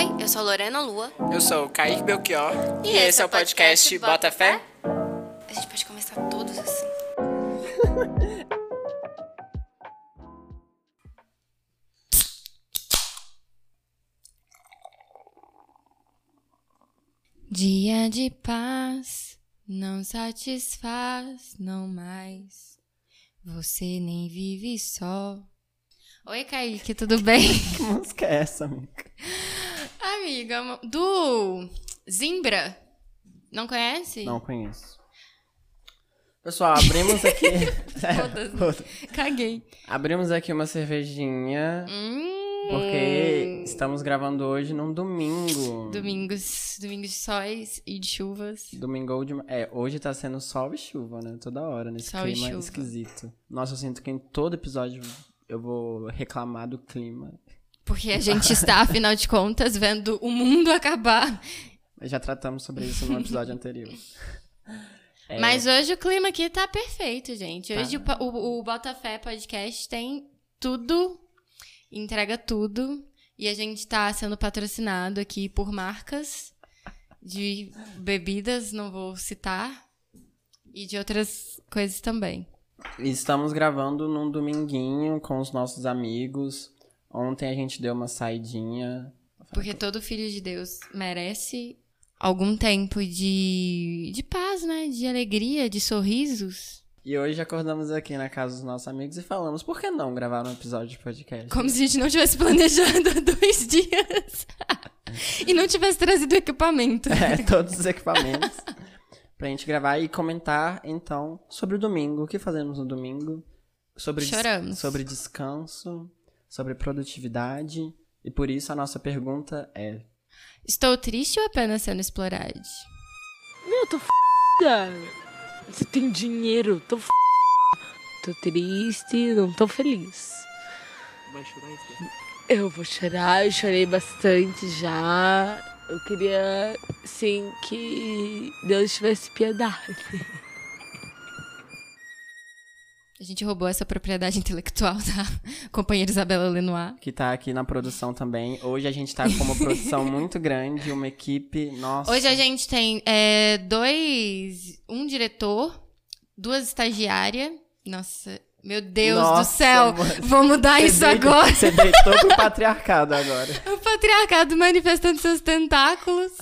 Oi, eu sou Lorena Lua. Eu sou o Kaique Belchior. E, esse é o podcast Bota Fé. A gente pode começar todos assim. Dia de paz não satisfaz, não mais. Você nem vive só. Oi, Kaique, tudo bem? Que música é essa, amiga? Amiga, do Zimbra. Não conhece? Não conheço. Pessoal, abrimos aqui. É, Caguei. abrimos aqui uma cervejinha. Hum. Porque estamos gravando hoje num domingo. Domingos, domingos de sóis e de chuvas. Domingo de. É, hoje tá sendo sol e chuva, né? Toda hora, nesse Sol e clima chuva. esquisito. Nossa, eu sinto que em todo episódio eu vou reclamar do clima. Porque a gente está, afinal de contas, vendo o mundo acabar. Já tratamos sobre isso no episódio anterior. É. Mas hoje o clima aqui tá perfeito, gente. Tá. Hoje o, po- o, o Botafé Podcast tem tudo, entrega tudo. E a gente tá sendo patrocinado aqui por marcas de bebidas, não vou citar, e de outras coisas também. Estamos gravando num dominguinho com os nossos amigos. Ontem a gente deu uma saidinha. Porque todo filho de Deus merece algum tempo de, de paz, né? De alegria, de sorrisos. E hoje acordamos aqui na casa dos nossos amigos e falamos, por que não gravar um episódio de podcast? Como se a gente não tivesse planejado há dois dias. e não tivesse trazido equipamento. É, todos os equipamentos. pra gente gravar e comentar, então, sobre o domingo. O que fazemos no domingo? Sobre, des- Choramos. sobre descanso, sobre produtividade. E por isso a nossa pergunta é: Estou triste ou apenas sendo explorado? Meu, tô f***da. Você tem dinheiro, tô f***. Tô triste, não tô feliz. Vai chorar isso? Eu vou chorar, eu chorei bastante já. Eu queria, sim, que Deus tivesse piedade. A gente roubou essa propriedade intelectual da companheira Isabela Lenoir. Que tá aqui na produção também. Hoje a gente tá com uma produção muito grande, uma equipe. Nossa. Hoje a gente tem é, dois. Um diretor, duas estagiárias. Nossa, meu Deus Nossa, do céu! mano. Vou mudar Você isso deitou- agora! Você deitou pro patriarcado agora. O patriarcado manifestando seus tentáculos.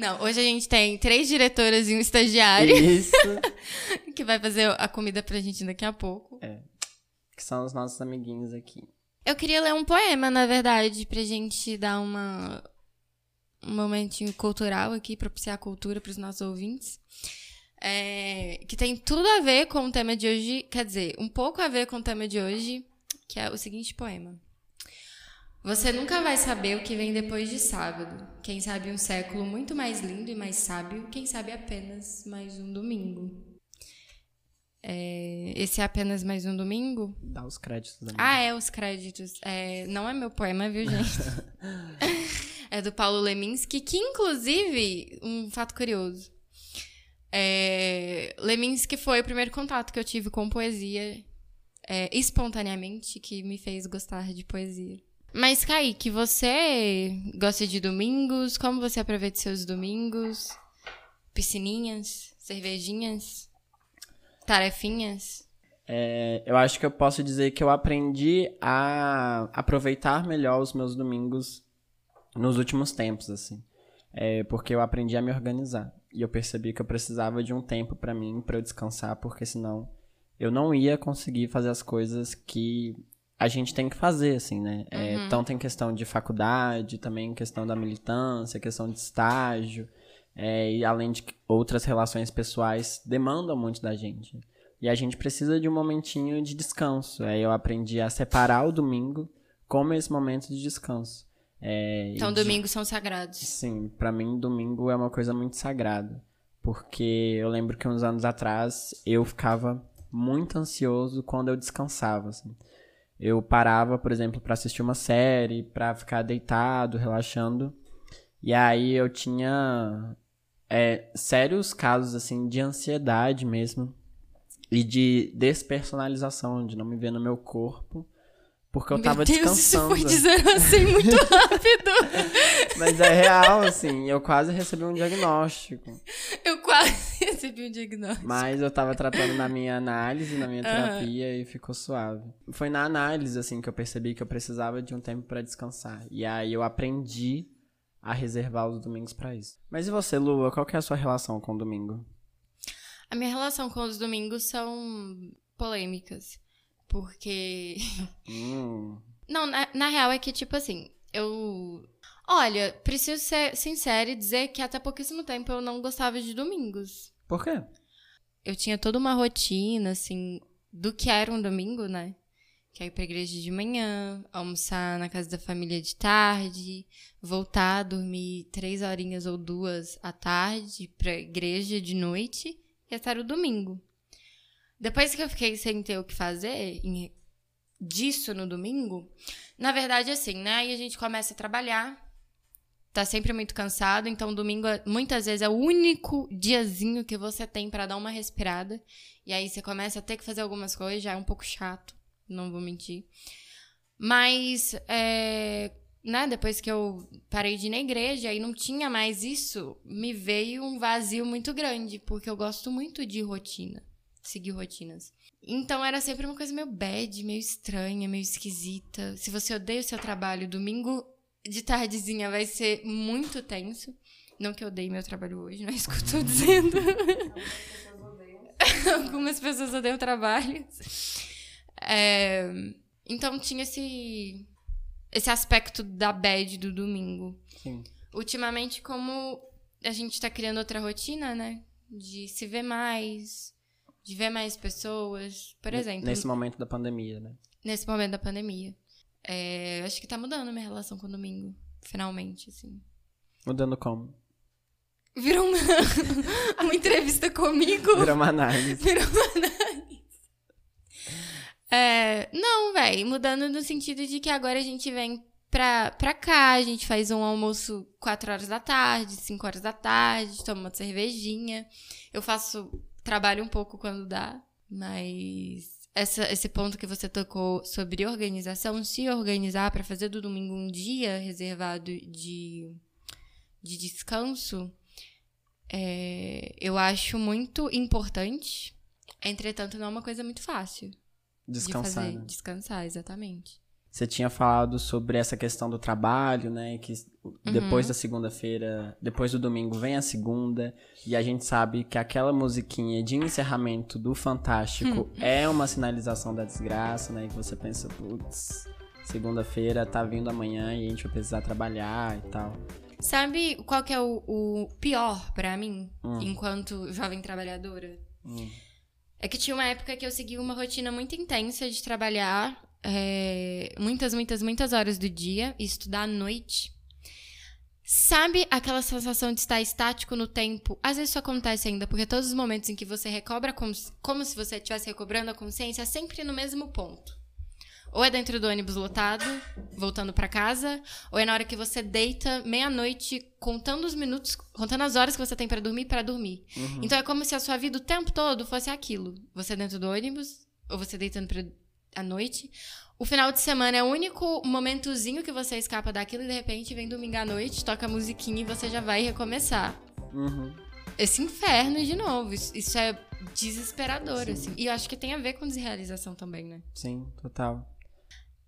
Não, hoje a gente tem três diretoras e um estagiário Isso. que vai fazer a comida pra gente daqui a pouco. Que são os nossos amiguinhos aqui. Eu queria ler um poema, na verdade, pra gente dar uma um momentinho cultural aqui, propiciar a cultura pros nossos ouvintes. É, que tem tudo a ver com o tema de hoje, quer dizer, um pouco a ver com o tema de hoje, que é o seguinte poema. Você nunca vai saber o que vem depois de sábado. Quem sabe um século muito mais lindo e mais sábio, quem sabe apenas mais um domingo. É, esse é apenas mais um domingo? Dá os créditos da Ah, é, os créditos. É, não é meu poema, viu, gente? é do Paulo Leminski, que inclusive, um fato curioso. É, Leminski foi o primeiro contato que eu tive com poesia é, espontaneamente, que me fez gostar de poesia. Mas, Kaique, você gosta de domingos? Como você aproveita seus domingos? Piscininhas? Cervejinhas? Tarefinhas? É, eu acho que eu posso dizer que eu aprendi a aproveitar melhor os meus domingos nos últimos tempos, assim. É, porque eu aprendi a me organizar. E eu percebi que eu precisava de um tempo pra mim, pra eu descansar, porque senão eu não ia conseguir fazer as coisas que a gente tem que fazer, assim, né? É, Tanto em questão de faculdade, também questão da militância, questão de estágio, é, e além de outras relações pessoais demandam muito da gente. E a gente precisa de um momentinho de descanso. Aí eu aprendi a separar o domingo como esse momento de descanso. É, Então, de- domingos são sagrados. Sim, pra mim domingo é uma coisa muito sagrada, porque eu lembro que uns anos atrás eu ficava muito ansioso quando eu descansava, assim. Eu parava, por exemplo, pra assistir uma série, pra ficar deitado, relaxando, e aí eu tinha é, sérios casos assim de ansiedade mesmo e de despersonalização, de não me ver no meu corpo Porque eu Meu tava Deus, descansando. isso foi dizendo assim muito rápido. Mas é real, assim. Eu quase recebi um diagnóstico. Eu quase recebi um diagnóstico. Mas eu tava tratando na minha análise, na minha Aham. terapia e ficou suave. Foi na análise, assim, que eu percebi que eu precisava de um tempo pra descansar. E aí eu aprendi a reservar os domingos pra isso. Mas e você, Lua? Qual que é a sua relação com o domingo? A minha relação com os domingos são polêmicas. Porque. Hum, Não, na, na real é que, tipo assim, eu. Olha, preciso ser sincera e dizer que até pouquíssimo tempo eu não gostava de domingos. por quê? Eu tinha toda uma rotina, assim, do que era um domingo, né? Que é ir pra igreja de manhã, almoçar na casa da família de tarde, voltar, dormir três horinhas ou duas à tarde pra igreja de noite e estar o domingo. Depois que eu fiquei sem ter o que fazer em- disso no domingo, na verdade, assim, né? Aí a gente começa a trabalhar, tá sempre muito cansado, então domingo muitas vezes é o único diazinho que você tem pra dar uma respirada. E aí você começa a ter que fazer algumas coisas, já é um pouco chato, não vou mentir. Mas, é, né, depois que eu parei de ir na igreja e não tinha mais isso, me veio um vazio muito grande, porque eu gosto muito de rotina, seguir rotinas. Então era sempre uma coisa meio bad, meio estranha, meio esquisita. Se você odeia o seu trabalho, domingo de tardezinha vai ser muito tenso. Não que eu odeie meu trabalho hoje, não é isso que eu tô dizendo. Algumas pessoas odeiam o trabalho. É, então tinha esse, esse aspecto da bad do domingo. Sim. Ultimamente, como a gente tá criando outra rotina, né? De se ver mais, de ver mais pessoas. Por exemplo, Nesse momento da pandemia, né? nesse momento da pandemia. É, eu acho que tá mudando a minha relação com o domingo. Finalmente, assim. Mudando como? Virou uma, uma entrevista comigo. Virou uma análise. Virou uma análise. É, não, véi, mudando no sentido de que agora a gente vem pra, pra cá, a gente faz um almoço 4 horas da tarde, 5 horas da tarde, toma uma cervejinha. Eu faço trabalho um pouco quando dá, mas essa, esse ponto que você tocou sobre organização, se organizar pra fazer do domingo um dia reservado de, de descanso, é, eu acho muito importante. Entretanto, não é uma coisa muito fácil Descansar, de fazer. né? Descansar, exatamente. Você tinha falado sobre essa questão do trabalho, né? Que Uhum. depois da segunda-feira, depois do domingo vem a segunda, e a gente sabe que aquela musiquinha de encerramento do Fantástico Hum. é uma sinalização da desgraça, né? Que você pensa, putz, segunda-feira tá vindo amanhã e a gente vai precisar trabalhar e tal. Sabe qual que é o, o pior pra mim, Hum. enquanto jovem trabalhadora? Hum. É que tinha uma época que eu seguia uma rotina muito intensa de trabalhar é, muitas, muitas, muitas horas do dia e estudar à noite. Sabe aquela sensação de estar estático no tempo? Às vezes isso acontece ainda, porque todos os momentos em que você recobra como, como se você estivesse recobrando a consciência é sempre no mesmo ponto. Ou é dentro do ônibus lotado, voltando pra casa, ou é na hora que você deita meia-noite, contando os minutos, contando as horas que você tem pra dormir pra dormir. Então é como se a sua vida o tempo todo fosse aquilo. Você dentro do ônibus, ou você deitando pra, à noite. O final de semana é o único momentozinho que você escapa daquilo e de repente vem domingo à noite, toca a musiquinha e você já vai recomeçar. Uhum. Esse inferno de novo. Isso, isso é desesperador, assim. E eu acho que tem a ver com desrealização também, né? Sim, total.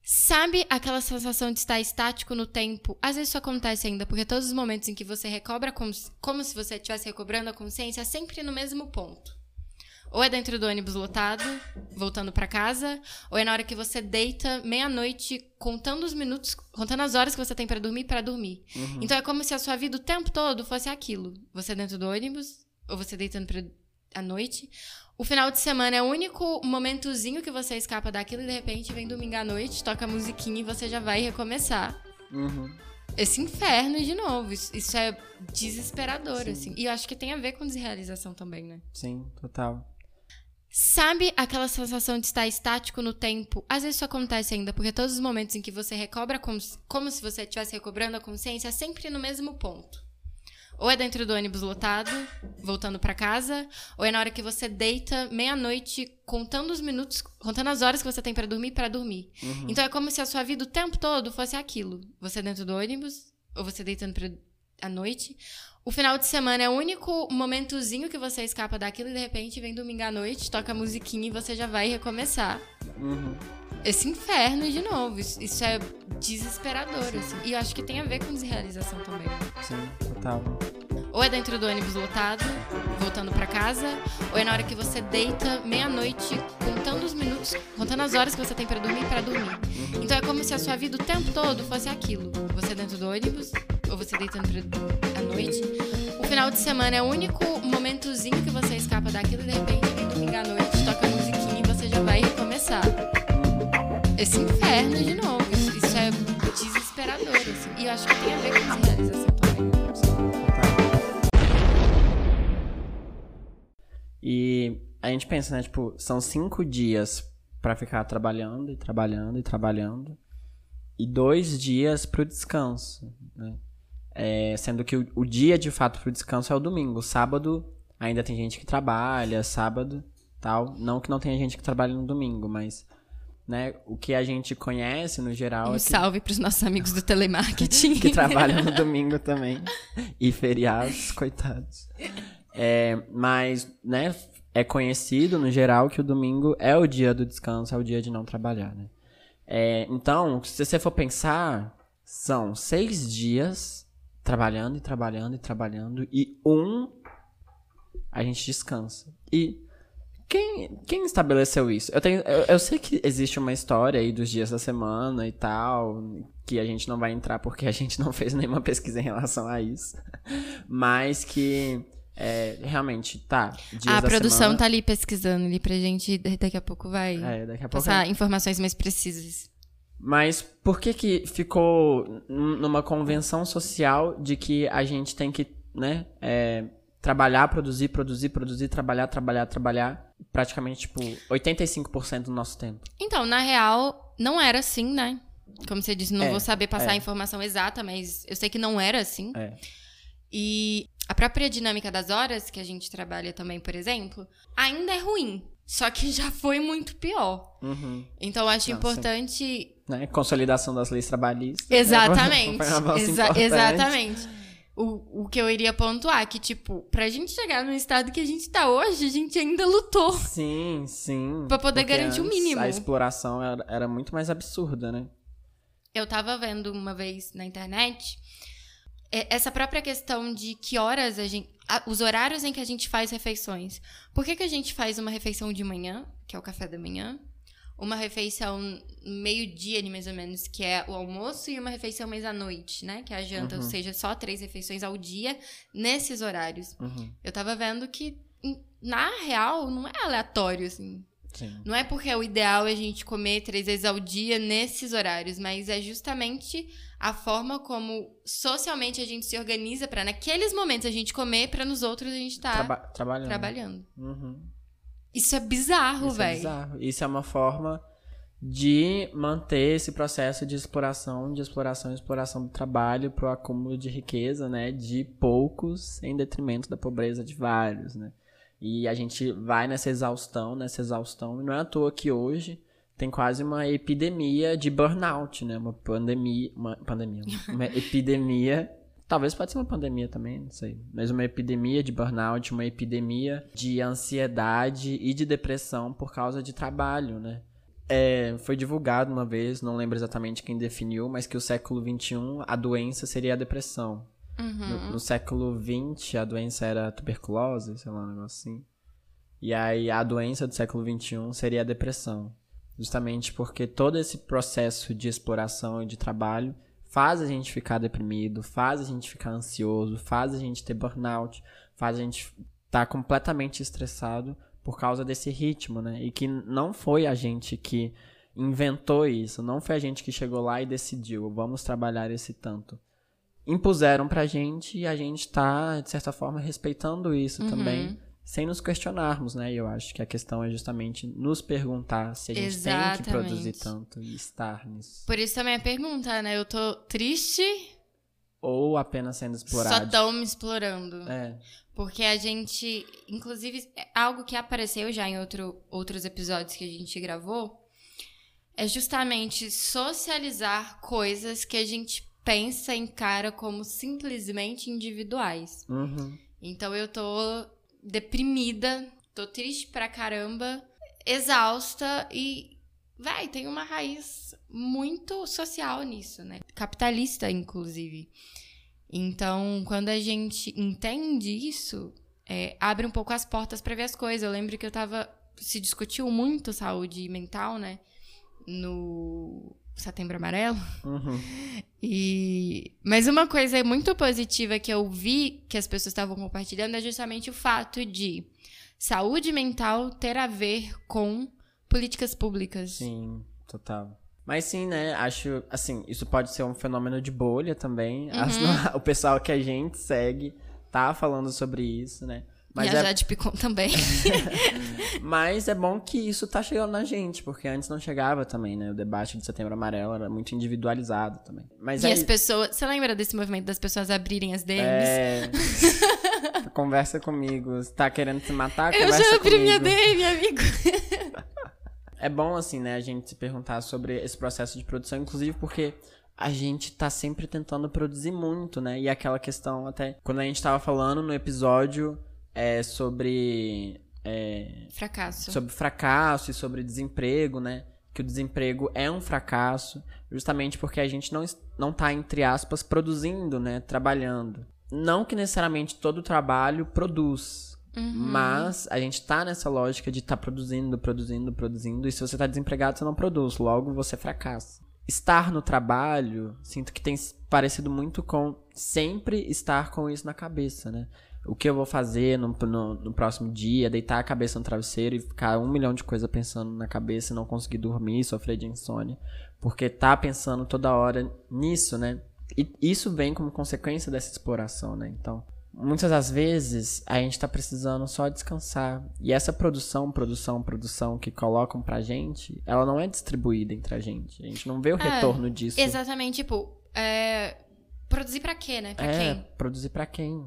Sabe aquela sensação de estar estático no tempo? Às vezes isso acontece ainda, porque todos os momentos em que você recobra como, como se você estivesse recobrando a consciência é sempre no mesmo ponto. Ou é dentro do ônibus lotado, voltando pra casa, ou é na hora que você deita meia-noite, contando os minutos, contando as horas que você tem pra dormir pra dormir. Então é como se a sua vida o tempo todo fosse aquilo. Você dentro do ônibus, ou você deitando pra, à noite. O final de semana é o único momentozinho que você escapa daquilo e de repente vem domingo à noite, toca a musiquinha e você já vai recomeçar. Uhum. Esse inferno de novo. Isso, isso é desesperador, assim. E eu acho que tem a ver com desrealização também, né? Sim, total. Sabe aquela sensação de estar estático no tempo? Às vezes isso acontece ainda, porque todos os momentos em que você recobra como, como se você estivesse recobrando a consciência é sempre no mesmo ponto. Ou é dentro do ônibus lotado, voltando para casa, ou é na hora que você deita meia-noite, contando os minutos, contando as horas que você tem para dormir para dormir. Uhum. Então é como se a sua vida o tempo todo fosse aquilo. Você dentro do ônibus, ou você deitando pra, à noite. O final de semana é o único momentozinho que você escapa daquilo e de repente vem domingo à noite, toca a musiquinha e você já vai recomeçar. Uhum esse inferno de novo. Isso, isso é desesperador, assim. E eu acho que tem a ver com desrealização também. Sim, total. Ou é dentro do ônibus lotado, voltando para casa, ou é na hora que você deita meia-noite, contando os minutos, contando as horas que você tem para dormir para dormir. Então é como se a sua vida o tempo todo fosse aquilo. Você dentro do ônibus, ou você deitando à noite. O final de semana é o único momentozinho que você escapa daquilo e de repente vem domingo à noite, toca a musiquinha e você já vai recomeçar esse inferno de novo. Isso, é desesperador, assim. E eu acho que tem a ver com desrealização a gente pensa, né? Tipo, são cinco dias para ficar trabalhando e trabalhando e trabalhando. E dois dias pro descanso, né? É, sendo que o, o, dia de fato pro descanso é o domingo. Sábado ainda tem gente que trabalha, sábado tal. Não que não tenha gente que trabalha no domingo, mas né? O que a gente conhece no geral. Um é que... salve para os nossos amigos do telemarketing. que trabalham no domingo também. E feriados, coitados. É, mas, né, é conhecido no geral que o domingo é o dia do descanso, é o dia de não trabalhar, né? É, então, se você for pensar, são seis dias trabalhando e trabalhando e trabalhando, e um a gente descansa. E quem, quem estabeleceu isso? Eu, tenho, eu, eu, sei que existe uma história aí dos dias da semana e tal, que a gente não vai entrar porque a gente não fez nenhuma pesquisa em relação a isso. Mas que é, realmente, tá. a produção semana... tá ali pesquisando ali pra gente, daqui a pouco vai é, a pouco passar é... informações mais precisas. Mas por que que ficou numa convenção social de que a gente tem que, né, é, trabalhar, produzir, produzir, produzir, trabalhar, trabalhar, trabalhar, praticamente, tipo, 85% do nosso tempo. Então, na real, não era assim, né? Como você disse, não é, vou saber passar é. a informação exata, mas eu sei que não era assim. É. E a própria dinâmica das horas, que a gente trabalha também, por exemplo, ainda é ruim. Só que já foi muito pior. Uhum. Então, eu acho Nossa. importante. Né? Consolidação das leis trabalhistas. Exatamente. Né? Exa exatamente o, o que eu iria pontuar, que, tipo, pra gente chegar no estado que a gente tá hoje, a gente ainda lutou. Sim, sim. Pra poder garantir o mínimo. A exploração era, era muito mais absurda, né? Eu tava vendo uma vez na internet essa própria questão de que horas a gente. Os horários em que a gente faz refeições. Por que, que a gente faz uma refeição de manhã, que é o café da manhã, uma refeição meio-dia, mais ou menos, que é o almoço, e uma refeição mais à noite, né? Que é a janta, uhum. ou seja, só três refeições ao dia nesses horários. Uhum. Eu tava vendo que, na real, não é aleatório, assim. Sim. Não é porque o ideal é a gente comer três vezes ao dia nesses horários, mas é justamente a forma como socialmente a gente se organiza para naqueles momentos a gente comer, para nos outros a gente tá Traba trabalhando. trabalhando. Uhum. Isso é bizarro, velho. É bizarro. Isso é uma forma de manter esse processo de exploração, de exploração exploração do trabalho para o acúmulo de riqueza, né, de poucos em detrimento da pobreza de vários, né? E a gente vai nessa exaustão, nessa exaustão, e não é à toa que hoje tem quase uma epidemia de burnout, né? Uma pandemia, uma pandemia, uma epidemia Talvez pode ser uma pandemia também, não sei. Mas uma epidemia de burnout, uma epidemia de ansiedade e de depressão por causa de trabalho, né? É, foi divulgado uma vez, não lembro exatamente quem definiu, mas que o século XXI a doença seria a depressão. Uhum. No, no, século XX a doença era tuberculose, sei lá, um negócio assim. E aí a doença do século XXI seria a depressão. Justamente porque todo esse processo de exploração e de trabalho faz a gente ficar deprimido, faz a gente ficar ansioso, faz a gente ter burnout, faz a gente estar tá completamente estressado por causa desse ritmo, né? E que não foi a gente que inventou isso, não foi a gente que chegou lá e decidiu, vamos trabalhar esse tanto. Impuseram pra gente e a gente tá, de certa forma, respeitando isso uhum. também sem nos questionarmos, né? E eu acho que a questão é justamente nos perguntar se a gente Exatamente. tem que produzir tanto e estar nisso. Por isso também a pergunta, né? Eu tô triste ou apenas sendo Só explorado. estão me explorando. É. Porque a gente, inclusive, é algo que apareceu já em outro, outros episódios que a gente gravou, é justamente socializar coisas que a gente pensa encara como simplesmente individuais. Uhum. Então eu tô deprimida, tô triste pra caramba, exausta e, vai, tem uma raiz muito social nisso, né? Capitalista, inclusive. Então, quando a gente entende isso, é, abre um pouco as portas pra ver as coisas. Eu lembro que eu tava. Se discutiu muito saúde mental, né? No Setembro Amarelo. Uhum. E mas uma coisa muito positiva que eu vi que as pessoas estavam compartilhando é justamente o fato de saúde mental ter a ver com políticas públicas. Sim, total. Mas sim, né? Acho, assim, isso pode ser um fenômeno de bolha também. Uhum. As- o pessoal que a gente segue tá falando sobre isso, né? Mas e a é, Jade Picon também. mas é bom que isso tá chegando na gente, porque antes não chegava também, né? O debate de Setembro Amarelo era muito individualizado também. Mas e é, as pessoas. Você lembra desse movimento das pessoas abrirem as DMs? é... conversa comigo. Se tá querendo se matar, eu conversa já abri comigo. minha DM, amigo. É bom, assim, né, a gente se perguntar sobre esse processo de produção, inclusive porque a gente tá sempre tentando produzir muito, né? E aquela questão até. Quando a gente tava falando no episódio é, sobre. é, Fracasso. sobre fracasso e sobre desemprego, né? Que o desemprego é um fracasso, justamente porque a gente não, não tá, entre aspas, produzindo, né? Trabalhando. Não que necessariamente todo trabalho produz, Uhum. mas a gente tá nessa lógica de estar produzindo, produzindo, produzindo, e se você tá desempregado, você não produz, logo você fracassa. Estar no trabalho, sinto que tem parecido muito com sempre estar com isso na cabeça, né? O que eu vou fazer no, no, no próximo dia, deitar a cabeça no travesseiro e ficar um milhão de coisas pensando na cabeça e não conseguir dormir, sofrer de insônia. Porque tá pensando toda hora nisso, né? E isso vem como consequência dessa exploração, né? Então, muitas das vezes a gente tá precisando só descansar. E essa produção, produção, produção que colocam pra gente, ela não é distribuída entre a gente. A gente não vê o É, retorno disso. Exatamente, tipo, é, produzir pra quê, né? Pra é, quem? produzir pra quem?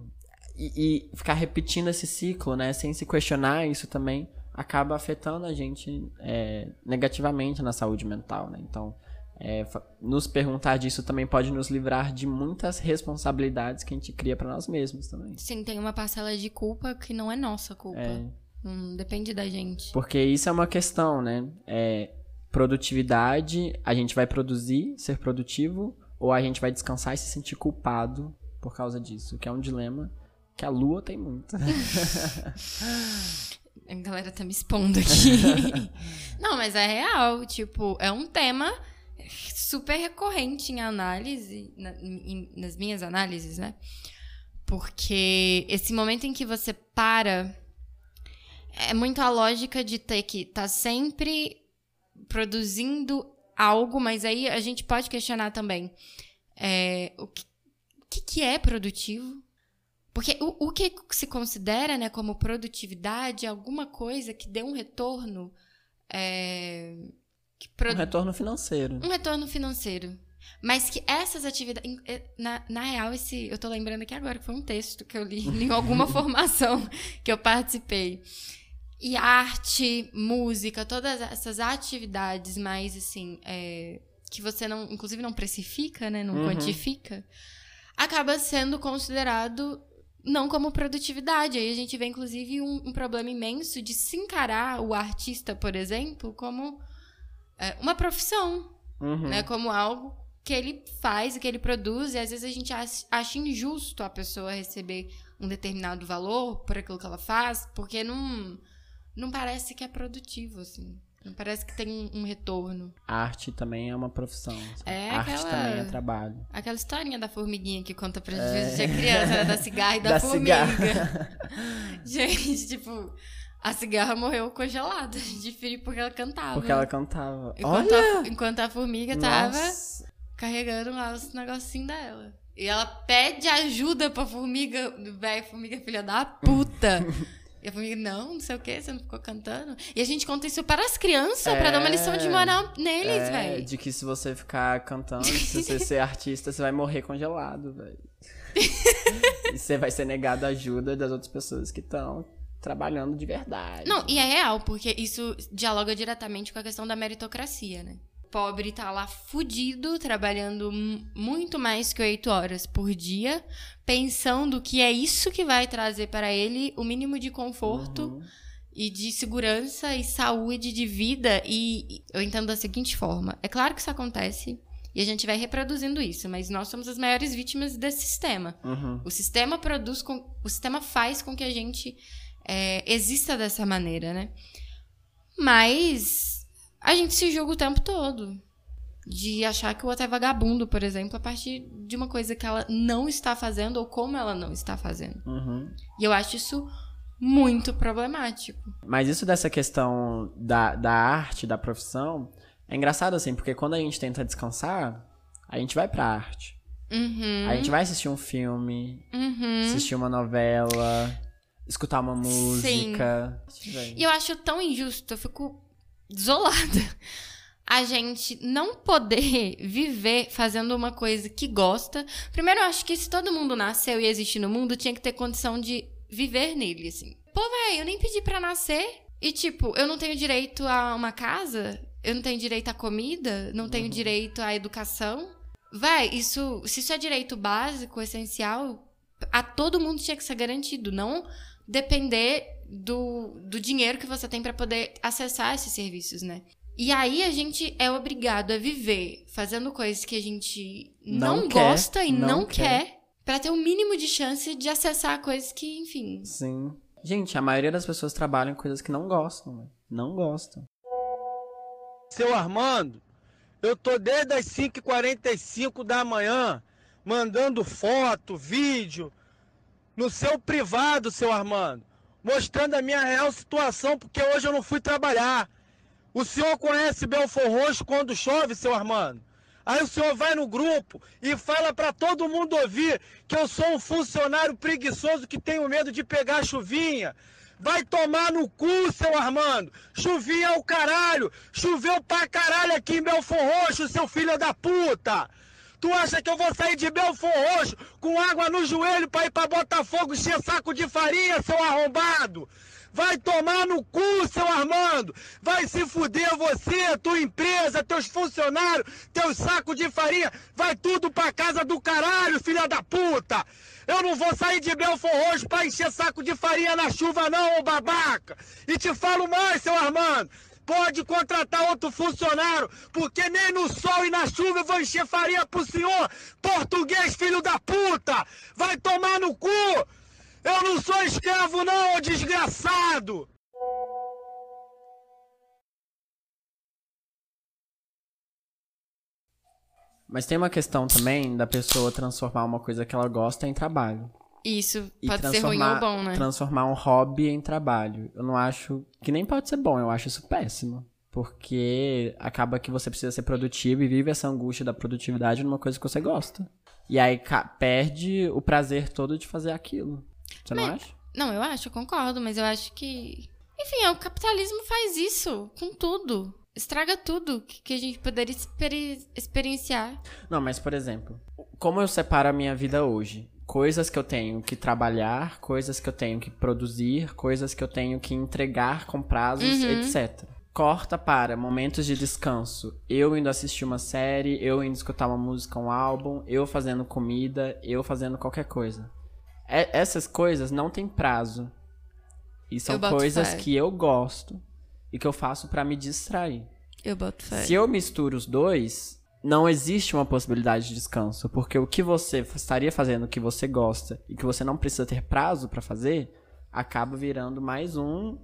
E, e ficar repetindo esse ciclo, né? Sem se questionar isso também acaba afetando a gente é, negativamente na saúde mental, né? Então, é, nos perguntar disso também pode nos livrar de muitas responsabilidades que a gente cria pra nós mesmos também. Sim, tem uma parcela de culpa que não é nossa culpa. É, Não depende da gente. porque isso é uma questão, né? É, produtividade, a gente vai produzir, ser produtivo, ou a gente vai descansar e se sentir culpado por causa disso, que é um dilema que a lua tem muito. A galera tá me expondo aqui. não, mas é real. Tipo, é um tema super recorrente em análise, na- em- nas minhas análises, né? Porque esse momento em que você para. É muito a lógica de ter que estar tá sempre produzindo algo, mas aí a gente pode questionar também é, o que, que, que é produtivo? Porque o, o que se considera né, como produtividade é alguma coisa que dê um retorno. é, Um retorno financeiro. um retorno financeiro. Mas que essas atividades. eh, Na, na real, esse, eu tô lembrando aqui agora que foi um texto que eu li em alguma formação que eu participei. E arte, música, todas essas atividades mais assim. é, que você não, inclusive, não precifica, né? Não Uhum. quantifica, acaba sendo considerado não como produtividade. Aí a gente vê, inclusive, um, um problema imenso de se encarar o artista, por exemplo, como é, uma profissão Uhum. né? Como algo que ele faz, que ele produz, e às vezes a gente ach- acha injusto a pessoa receber um determinado valor por aquilo que ela faz, porque não, não parece que é produtivo, assim. Não parece que tem um, retorno. Arte também é uma profissão. É Arte aquela- também é trabalho. Aquela historinha da formiguinha que conta pra gente desde a criança, né? da cigarra e da, Da formiga. gente, tipo, a cigarra morreu congelada de frio porque ela cantava. Porque ela cantava. enquanto, Olha! a, enquanto a formiga tava Nossa. carregando lá os negocinhos dela. E ela pede ajuda pra formiga, velho, formiga filha da puta. E a família, não, não sei o que, você não ficou cantando. E a gente conta isso para as crianças, é, pra dar uma lição de moral neles, é, velho. De que se você ficar cantando, se você ser artista, você vai morrer congelado, velho. e você vai ser negado a ajuda das outras pessoas que estão trabalhando de verdade. Não, e é real, porque isso dialoga diretamente com a questão da meritocracia, né? Pobre tá lá fudido, trabalhando muito mais que oito horas por dia, pensando que é isso que vai trazer para ele o mínimo de conforto uhum. e de segurança e saúde de vida. E eu entendo da seguinte forma: é claro que isso acontece. E a gente vai reproduzindo isso, mas nós somos as maiores vítimas desse sistema. Uhum. O sistema produz, com, o sistema faz com que a gente é, exista dessa maneira, né? Mas a gente se julga o tempo todo. De achar que o outro é vagabundo, por exemplo, a partir de uma coisa que ela não está fazendo ou como ela não está fazendo. Uhum. E eu acho isso muito problemático. Mas isso dessa questão da, da arte, da profissão, é engraçado assim, porque quando a gente tenta descansar, a gente vai pra arte. Uhum. A gente vai assistir um filme, uhum. assistir uma novela, escutar uma música. Sim. E eu acho tão injusto, eu fico desolada. A gente não poder viver fazendo uma coisa que gosta. Primeiro, eu acho que se todo mundo nasceu e existe no mundo, tinha que ter condição de viver nele, assim. Pô, velho, eu nem pedi pra nascer. E, tipo, eu não tenho direito a uma casa, eu não tenho direito à comida, não tenho uhum. direito à educação. Vai, isso, se isso é direito básico, essencial, a todo mundo tinha que ser garantido, não depender do, do dinheiro que você tem para poder acessar esses serviços, né? E aí a gente é obrigado a viver fazendo coisas que a gente não, não gosta e não, não quer, quer para ter o um mínimo de chance de acessar coisas que, enfim. Sim. Gente, a maioria das pessoas trabalham em coisas que não gostam, né? Não gostam. Seu Armando, eu tô desde as 5h45 da manhã mandando foto, vídeo no seu privado, seu Armando mostrando a minha real situação, porque hoje eu não fui trabalhar. O senhor conhece Belfor Roxo quando chove, seu Armando? Aí o senhor vai no grupo e fala para todo mundo ouvir que eu sou um funcionário preguiçoso que tenho medo de pegar chuvinha. Vai tomar no cu, seu Armando. Chuvinha é o caralho. Choveu pra caralho aqui em Belfor Roxo, seu filho da puta. Tu acha que eu vou sair de Belfor Roxo com água no joelho pra ir pra Botafogo encher saco de farinha, seu arrombado? Vai tomar no cu, seu Armando! Vai se fuder você, tua empresa, teus funcionários, teus sacos de farinha! Vai tudo pra casa do caralho, filha da puta! Eu não vou sair de Belfor Roxo pra encher saco de farinha na chuva não, ô babaca! E te falo mais, seu Armando! Pode contratar outro funcionário, porque nem no sol e na chuva eu vou encher farinha pro senhor, português filho da puta! Vai tomar no cu! Eu não sou escravo não, ô desgraçado! Mas tem uma questão também da pessoa transformar uma coisa que ela gosta em trabalho. Isso, pode ser ruim ou bom, né? Transformar um hobby em trabalho. Eu não acho que nem pode ser bom, eu acho isso péssimo. Porque acaba que você precisa ser produtivo e vive essa angústia da produtividade numa coisa que você gosta. E aí perde o prazer todo de fazer aquilo. Você mas, não acha? Não, eu acho, eu concordo, mas eu acho que. Enfim, o capitalismo faz isso com tudo. Estraga tudo que a gente poderia experienciar. Não, mas por exemplo, como eu separo a minha vida hoje? Coisas que eu tenho que trabalhar, coisas que eu tenho que produzir, coisas que eu tenho que entregar com prazos, uhum. etc. Corta para momentos de descanso. Eu indo assistir uma série, eu indo escutar uma música, um álbum, eu fazendo comida, eu fazendo qualquer coisa. É, essas coisas não têm prazo. E são coisas fé. que eu gosto e que eu faço para me distrair. Eu boto fé. Se eu misturo os dois, não existe uma possibilidade de descanso, porque o que você estaria fazendo, o que você gosta e que você não precisa ter prazo para fazer, acaba virando mais um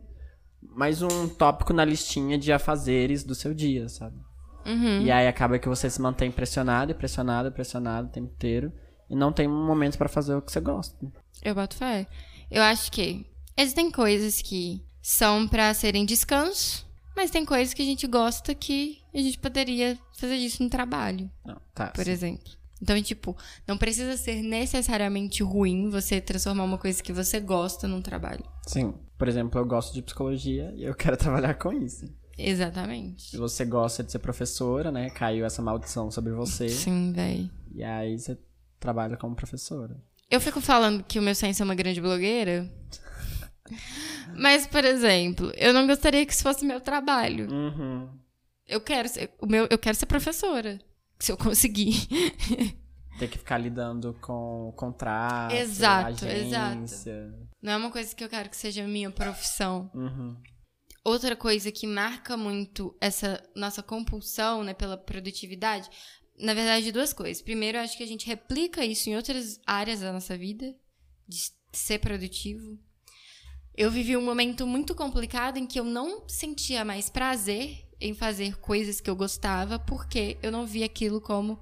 mais um tópico na listinha de afazeres do seu dia, sabe? Uhum. E aí acaba que você se mantém pressionado, pressionado, pressionado o tempo inteiro e não tem um momento para fazer o que você gosta. Eu boto fé. Eu acho que existem coisas que são para serem descanso mas tem coisas que a gente gosta que a gente poderia fazer isso no trabalho. Não, tá, por sim. exemplo. Então, tipo, não precisa ser necessariamente ruim você transformar uma coisa que você gosta num trabalho. Sim. Por exemplo, eu gosto de psicologia e eu quero trabalhar com isso. Exatamente. Se você gosta de ser professora, né? Caiu essa maldição sobre você. Sim, véi. E aí você trabalha como professora. Eu fico falando que o meu senso é uma grande blogueira. Mas, por exemplo, eu não gostaria que isso fosse meu trabalho. Uhum. Eu quero ser, o meu, eu quero ser professora. Se eu conseguir. Ter que ficar lidando com contrato, Exato, agência. Não é uma coisa que eu quero que seja minha profissão. Uhum. Outra coisa que marca muito essa nossa compulsão, né, pela produtividade, na verdade, duas coisas. Primeiro, eu acho que a gente replica isso em outras áreas da nossa vida, de ser produtivo. Eu vivi um momento muito complicado em que eu não sentia mais prazer em fazer coisas que eu gostava, porque eu não via aquilo como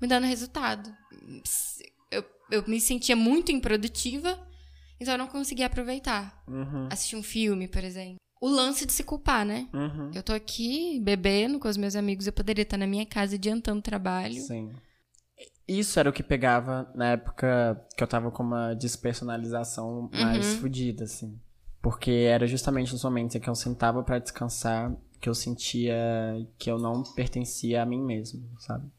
me dando resultado. Eu, eu me sentia muito improdutiva, então eu não conseguia aproveitar. Uhum. Assistir um filme, por exemplo. O lance de se culpar, né? Uhum. Eu tô aqui bebendo com os meus amigos, eu poderia estar na minha casa adiantando o trabalho. Sim. Isso era o que pegava na época que eu tava com uma despersonalização mais Uhum. fodida, assim. Porque era justamente nos momentos em que eu sentava pra descansar que eu sentia que eu não pertencia a mim mesmo, sabe?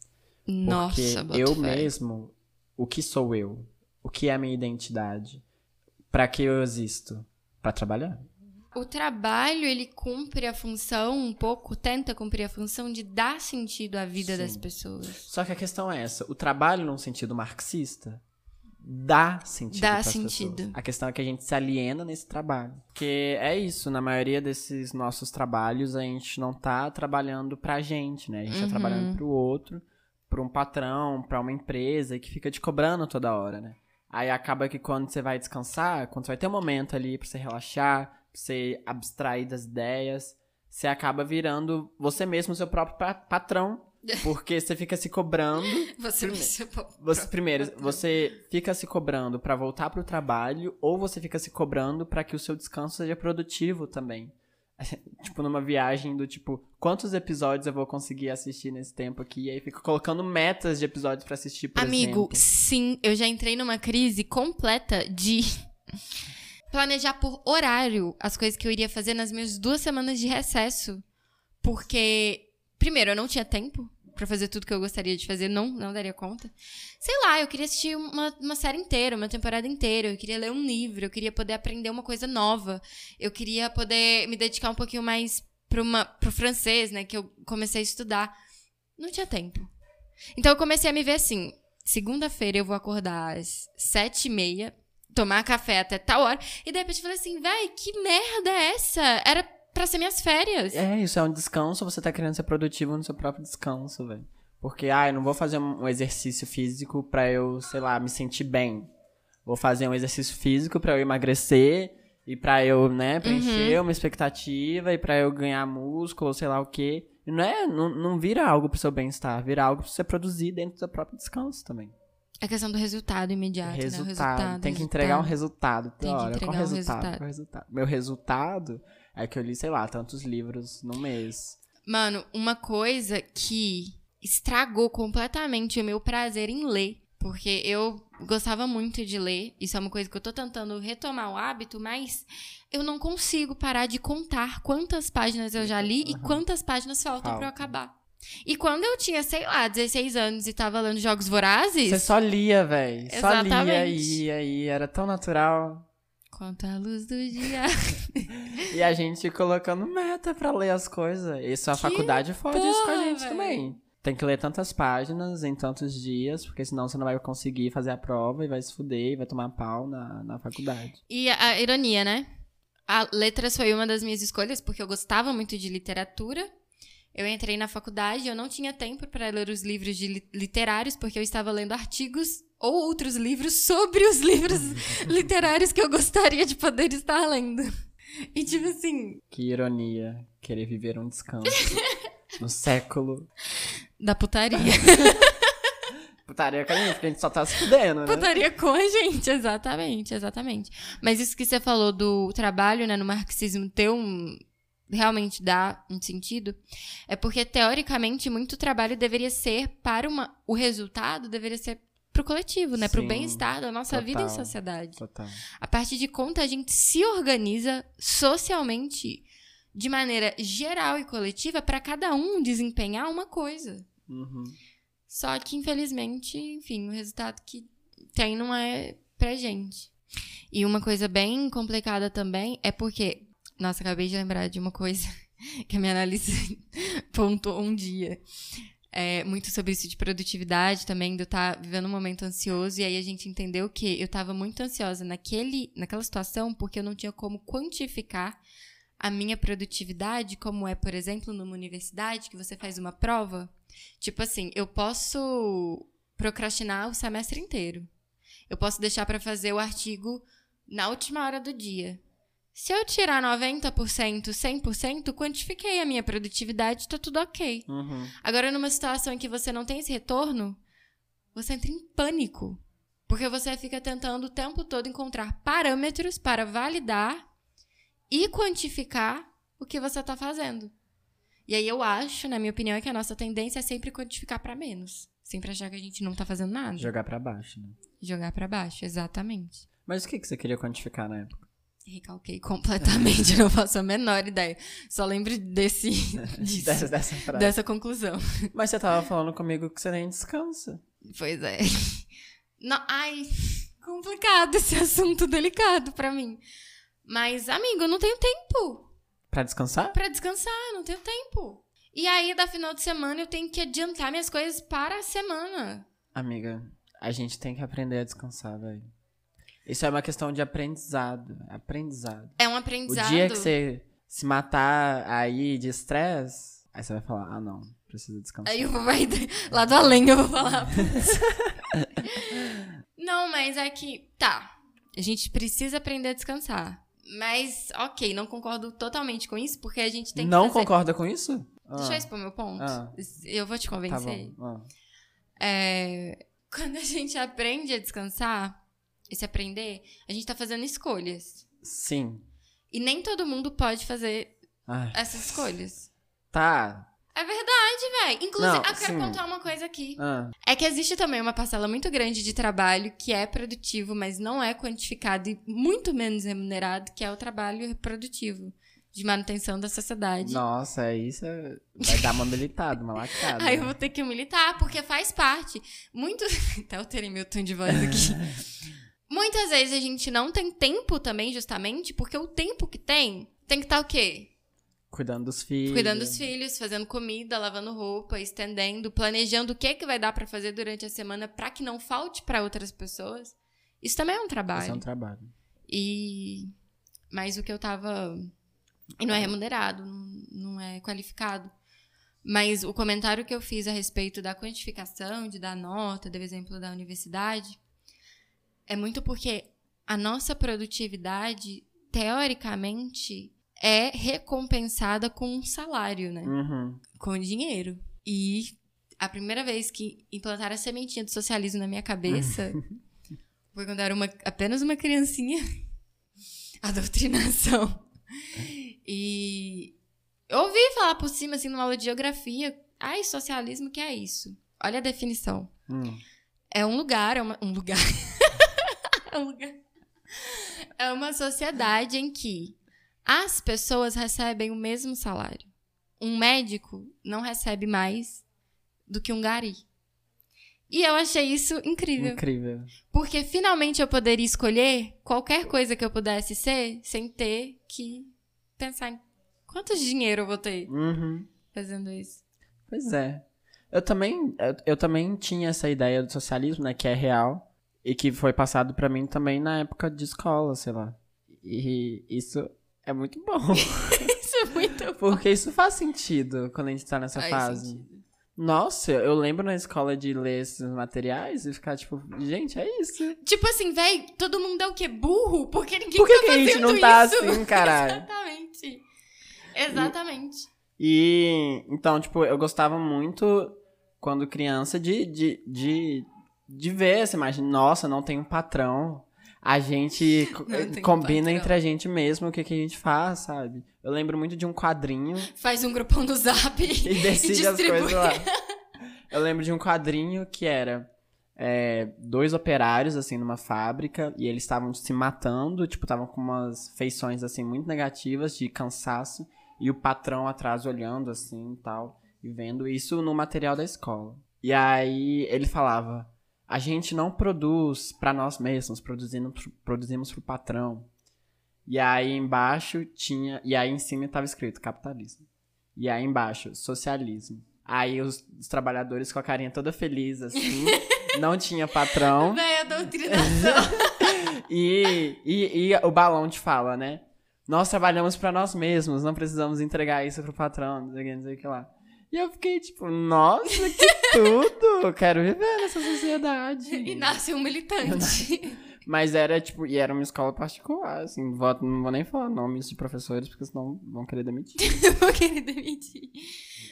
Nossa, Porque eu fé. mesmo, o que sou eu? O que é a minha identidade? Pra que eu existo? Pra trabalhar. O trabalho, ele cumpre a função, um pouco, tenta cumprir a função de dar sentido à vida Sim. das pessoas. Só que a questão é essa, o trabalho num sentido marxista dá sentido Dá sentido. pessoas. A questão é que a gente se aliena nesse trabalho. Porque é isso, na maioria desses nossos trabalhos a gente não tá trabalhando pra gente, né? A gente tá Uhum. trabalhando pro outro, pra um patrão, pra uma empresa que fica te cobrando toda hora, né? Aí acaba que quando você vai descansar, quando você vai ter um momento ali pra você relaxar, pra você abstrair das ideias, você acaba virando você mesmo seu próprio pa- patrão, porque você fica se cobrando Você, você, primeiro, você fica se cobrando pra voltar pro trabalho ou você fica se cobrando pra que o seu descanso seja produtivo também. tipo, numa viagem do tipo, quantos episódios eu vou conseguir assistir nesse tempo aqui? E aí fica colocando metas de episódios pra assistir, por Amigo, exemplo. sim, eu já entrei numa crise completa de planejar por horário as coisas que eu iria fazer nas minhas duas semanas de recesso. Porque, primeiro, eu não tinha tempo pra fazer tudo que eu gostaria de fazer, não, não daria conta. Sei lá, eu queria assistir uma, uma série inteira, uma temporada inteira, eu queria ler um livro, eu queria poder aprender uma coisa nova, eu queria poder me dedicar um pouquinho mais pro, uma, pro francês, né, que eu comecei a estudar. Não tinha tempo. Então eu comecei a me ver assim: segunda-feira eu vou acordar às sete e meia, tomar café até tal hora, e de repente eu falei assim, véi, que merda é essa? Era pra ser minhas férias. É, isso é um descanso, você tá querendo ser produtivo no seu próprio descanso, velho. Porque, ah, eu não vou fazer um exercício físico pra eu, sei lá, me sentir bem. Vou fazer um exercício físico pra eu emagrecer e pra eu, né, preencher uma expectativa e pra eu ganhar músculo, sei lá o quê. E não é, não, não vira algo pro seu bem-estar, vira algo pra você produzir dentro do seu próprio descanso também. A questão do resultado imediato, né? O resultado. resultado. Tem que resultado. entregar um resultado. Tem que hora. entregar Qual um resultado? resultado. Qual resultado? Meu resultado é que eu li, sei lá, tantos livros no mês. Mano, uma coisa que estragou completamente o meu prazer em ler. Porque eu gostava muito de ler. Isso é uma coisa que eu tô tentando retomar o hábito, mas eu não consigo parar de contar quantas páginas eu já li e quantas páginas faltam pra eu Falta. acabar. E quando eu tinha, sei lá, 16 anos e tava lendo Jogos Vorazes. Você só lia, velho. Só lia e ia e era tão natural. Conta a luz do dia. E a gente colocando meta pra ler as coisas. Isso a Que faculdade fode isso com a porra, gente véi. também. Tem que ler tantas páginas em tantos dias, porque senão você não vai conseguir fazer a prova e vai se fuder e vai tomar pau na, na faculdade. E a, a ironia, né? A letras foi uma das minhas escolhas, porque eu gostava muito de literatura. Eu entrei na faculdade, eu não tinha tempo para ler os livros li- literários, porque eu estava lendo artigos ou outros livros sobre os livros literários que eu gostaria de poder estar lendo. E tipo assim, Que ironia querer viver um descanso no século. da putaria. Putaria com a gente, porque a gente só tá se fudendo, né? Putaria com a gente, exatamente, exatamente. Mas isso que você falou do trabalho, né, no marxismo ter um. realmente dá um sentido, é porque, teoricamente, muito trabalho deveria ser para uma. O resultado deveria ser pro coletivo, né? Pro Sim, bem-estar da nossa vida em total. sociedade. Total. A partir de conta, a gente se organiza socialmente de maneira geral e coletiva para cada um desempenhar uma coisa. Uhum. Só que, infelizmente, enfim, o resultado que tem não é pra gente. E uma coisa bem complicada também é porque. Nossa, acabei de lembrar de uma coisa que a minha analista pontuou um dia. É, muito sobre isso de produtividade também, de eu estar vivendo um momento ansioso. E aí a gente entendeu que eu estava muito ansiosa naquele, naquela situação porque eu não tinha como quantificar a minha produtividade, como é, por exemplo, numa universidade que você faz uma prova. Tipo assim, eu posso procrastinar o semestre inteiro. Eu posso deixar para fazer o artigo na última hora do dia. Se eu tirar 90%, 100%, quantifiquei a minha produtividade, tá tudo ok. Uhum. Agora, numa situação em que você não tem esse retorno, você entra em pânico. Porque você fica tentando o tempo todo encontrar parâmetros para validar e quantificar o que você está fazendo. E aí eu acho, na minha opinião, é que a nossa tendência é sempre quantificar para menos. Sempre achar que a gente não tá fazendo nada. Jogar pra baixo, né? Jogar para baixo, exatamente. Mas o que, que você queria quantificar na época? Recalquei completamente, não faço a menor ideia. Só lembro desse, disso, Dessa, dessa frase. dessa conclusão. Mas você tava falando comigo que você nem descansa. Pois é. Não, ai, complicado esse assunto delicado pra mim. Mas, amigo, eu não tenho tempo Pra descansar? pra descansar, não tenho tempo. E aí, da final de semana, eu tenho que adiantar minhas coisas para a semana. Amiga, a gente tem que aprender a descansar, velho. Isso é uma questão de aprendizado. Aprendizado. É um O aprendizado. dia que você se matar aí de estresse, aí você vai falar, ah não, preciso descansar. Aí eu vou vai lá do além, eu vou falar. não, mas é que, tá. A gente precisa aprender a descansar. Mas, ok, não concordo totalmente com isso, porque a gente tem que não fazer... concorda com isso? Deixa eu Ah, expor meu ponto. Ah. Eu vou te tá convencer. bom. Ah. É, quando a gente aprende a descansar, esse aprender, a gente tá fazendo escolhas. Sim. E nem todo mundo pode fazer Ai, essas escolhas. tá. É verdade, velho. Inclusive, Não, eu quero sim. contar uma coisa aqui. Ah, É que existe também uma parcela muito grande de trabalho que é produtivo, mas não é quantificado e muito menos remunerado, que é o trabalho reprodutivo, de manutenção da sociedade. nossa, é isso. é- Vai dar uma militada, uma lacrada. Aí eu vou ter que militar, porque faz parte. Muito. Até alterei meu tom de voz aqui. Muitas vezes a gente não tem tempo também, justamente, porque o tempo que tem tem que estar o quê? Cuidando dos filhos. Cuidando dos filhos, fazendo comida, lavando roupa, estendendo, planejando o que, que vai dar pra fazer durante a semana pra que não falte pra outras pessoas. Isso também é um trabalho. Isso é um trabalho. E. Mas o que eu tava. E não é remunerado, não, não é qualificado. Mas o comentário que eu fiz a respeito da quantificação, de dar nota, deu exemplo da universidade, é muito porque a nossa produtividade, teoricamente, é recompensada com um salário, né? Uhum. com dinheiro. E a primeira vez que implantaram a sementinha do socialismo na minha cabeça foi quando eu era uma, apenas uma criancinha. A doutrinação. E eu ouvi falar por cima, assim, numa aula de geografia. Ai, socialismo, que é isso? Olha a definição. Hum. É um lugar, é uma, um lugar. é. É uma sociedade em que as pessoas recebem o mesmo salário. Um médico não recebe mais do que um gari. E eu achei isso incrível. Incrível. Porque finalmente eu poderia escolher qualquer coisa que eu pudesse ser sem ter que pensar em quanto dinheiro eu vou ter Uhum. fazendo isso. Pois é. Eu também, eu, eu também tinha essa ideia do socialismo, né, que é real e que foi passado pra mim também na época de escola, sei lá. E isso é muito bom, Isso é muito bom. porque isso faz sentido quando a gente tá nessa Faz fase. sentido. Nossa, eu lembro na escola de ler esses materiais e ficar tipo, gente, é isso. Tipo assim, véi, todo mundo é o quê? Burro? Porque ninguém Por que, tá que a gente não tá isso? assim, caralho? Exatamente. Exatamente. E então, tipo, eu gostava muito quando criança de, de, de, de ver essa imagem. Nossa, não tem um patrão. A gente Não um combina entre a gente mesmo o que, que a gente faz, sabe? Eu lembro muito de um quadrinho Faz um grupão no zap e decide as distribui. coisas lá. Eu lembro de um quadrinho que era é, dois operários, assim, numa fábrica, e eles estavam se matando, tipo, estavam com umas feições, assim, muito negativas, de cansaço, e o patrão atrás olhando, assim, e tal, e vendo isso no material da escola. E aí ele falava, a gente não produz para nós mesmos, produzimos, produzimos pro patrão. E aí embaixo tinha, e aí em cima estava escrito capitalismo. E aí embaixo, socialismo. Aí os, os trabalhadores com a carinha toda feliz, assim. não tinha patrão. Véi, a doutrinação. e, e, e o balão te fala, né? Nós trabalhamos para nós mesmos, não precisamos entregar isso pro patrão, não sei o que, não sei o que lá. E eu fiquei tipo, nossa, que tudo! Quero viver nessa sociedade. e nasce um militante. Mas era, tipo, e era uma escola particular, assim, voto, não vou nem falar nomes de professores, porque senão vão querer demitir. vou querer demitir.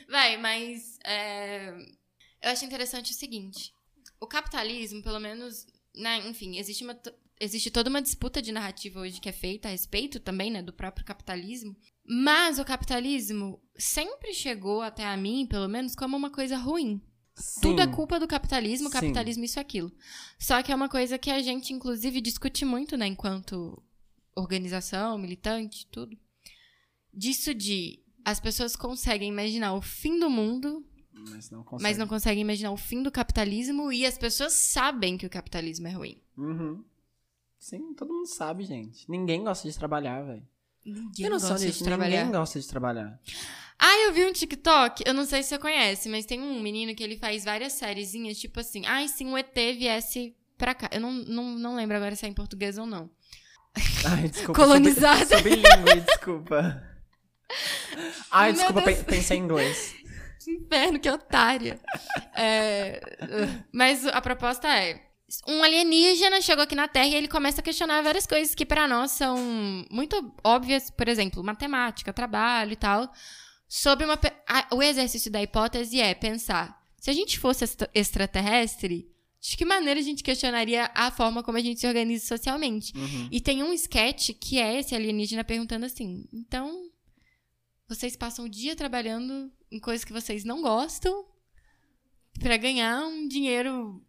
Vai, mas é, eu acho interessante o seguinte. O capitalismo, pelo menos, né, enfim, existe, uma, existe toda uma disputa de narrativa hoje que é feita a respeito também, né, do próprio capitalismo. Mas o capitalismo sempre chegou até a mim, pelo menos, como uma coisa ruim. Sim. Tudo é culpa do capitalismo, Sim. capitalismo isso e aquilo. Só que é uma coisa que a gente, inclusive, discute muito, né, enquanto organização, militante, tudo. Disso de as pessoas conseguem imaginar o fim do mundo, Mas não consegue. mas não conseguem imaginar o fim do capitalismo e as pessoas sabem que o capitalismo é ruim. Uhum. Sim, todo mundo sabe, gente. Ninguém gosta de trabalhar, velho. Ninguém Tem noção gosta de trabalhar. Ninguém gosta de trabalhar. Ah, eu vi um TikTok, eu não sei se você conhece, mas tem um menino que ele faz várias sériezinhas, tipo assim, ai, se um ET viesse pra cá. Eu não, não, não lembro agora se é em português ou não. Ai, desculpa. Colonizada. Sou, bi- sou bilíngue, desculpa. Ai, Meu desculpa, Deus. pen- pensei em inglês. Que inferno, que otária. É, mas a proposta é: um alienígena chegou aqui na Terra e ele começa a questionar várias coisas que pra nós são muito óbvias, por exemplo, matemática, trabalho e tal. Sobre uma. a- o exercício da hipótese é pensar: se a gente fosse extra- extraterrestre, de que maneira a gente questionaria a forma como a gente se organiza socialmente? Uhum. E tem um sketch que é esse alienígena perguntando assim: então, vocês passam o dia trabalhando em coisas que vocês não gostam pra ganhar um dinheiro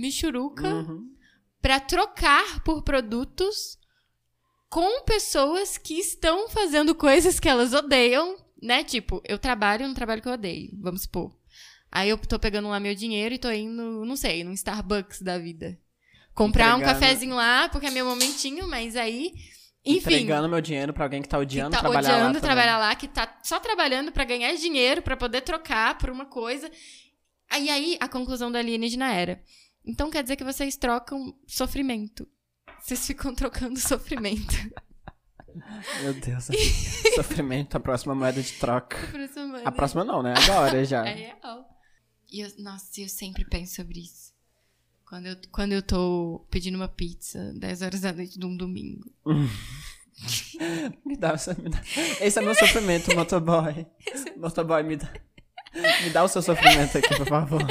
michuruca Uhum. pra trocar por produtos com pessoas que estão fazendo coisas que elas odeiam, né? Tipo, eu trabalho num trabalho que eu odeio, vamos supor. Aí eu tô pegando lá meu dinheiro e tô indo, não sei, num Starbucks da vida. Comprar um Entregando- cafezinho lá, porque é meu momentinho, mas aí. Enfim. Entregando meu dinheiro pra alguém que tá que odiando tá trabalhar lá odiando também. trabalhar lá, que tá só trabalhando pra ganhar dinheiro, pra poder trocar por uma coisa. E aí, a conclusão do alienígena era: então quer dizer que vocês trocam sofrimento. Vocês ficam trocando sofrimento. Meu Deus. Sofrimento, a próxima moeda de troca. A próxima não, né? Agora já. É real. E eu, nossa, eu sempre penso sobre isso. Quando eu, quando eu tô pedindo uma pizza 10 horas da noite de um domingo. Me dá, me dá. Esse é meu sofrimento, motoboy. Motoboy, me dá. Me dá o seu sofrimento aqui, por favor.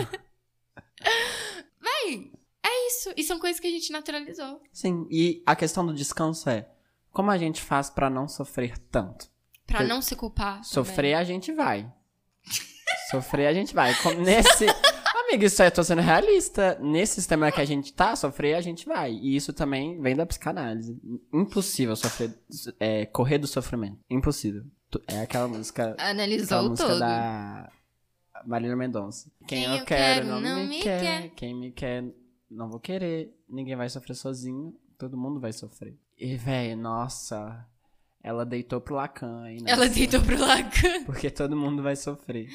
É isso. E são coisas que a gente naturalizou. Sim, e a questão do descanso é: como a gente faz pra não sofrer tanto? Pra Eu- não se culpar. Sofrer a gente vai. Sofrer a gente vai. Como nesse. Amigo, isso aí eu tô sendo realista. Nesse sistema que a gente tá, sofrer a gente vai. E isso também vem da psicanálise. Impossível sofrer. é, correr do sofrimento. Impossível. É aquela música. Aquela Analisou música todo. da Marília Mendonça. Quem, eu, eu quero, quero não, me, quer. Quem me quer não vou querer. Ninguém vai sofrer sozinho. Todo mundo vai sofrer. E, véi, nossa. Ela deitou pro Lacan aí, né? Ela deitou pro Lacan. Porque todo mundo vai sofrer.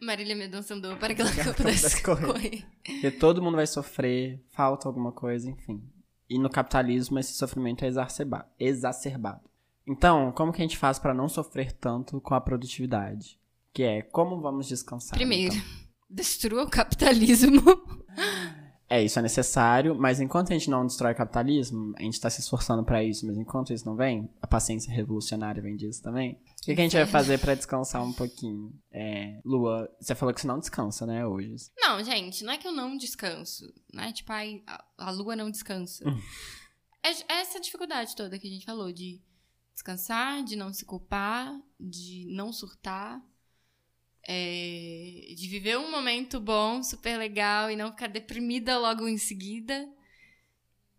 Marília Mendonça andou para que Para ela pudesse correr. correr. Porque todo mundo vai sofrer, falta alguma coisa, enfim. E no capitalismo esse sofrimento é exacerba- exacerbado. Então, como que a gente faz pra não sofrer tanto com a produtividade? Que é, como vamos descansar? Primeiro, então? destrua o capitalismo. É, isso é necessário, mas enquanto a gente não destrói o capitalismo, a gente tá se esforçando pra isso, mas enquanto isso não vem, a paciência revolucionária vem disso também. O que, que a gente vai fazer pra descansar um pouquinho? É, Lua, você falou que você não descansa, né, hoje? Não, gente, não é que eu não descanso. Não é tipo, ai, a, a lua não descansa. é, é essa dificuldade toda que a gente falou, de descansar, de não se culpar, de não surtar. É, de viver um momento bom, super legal e não ficar deprimida logo em seguida.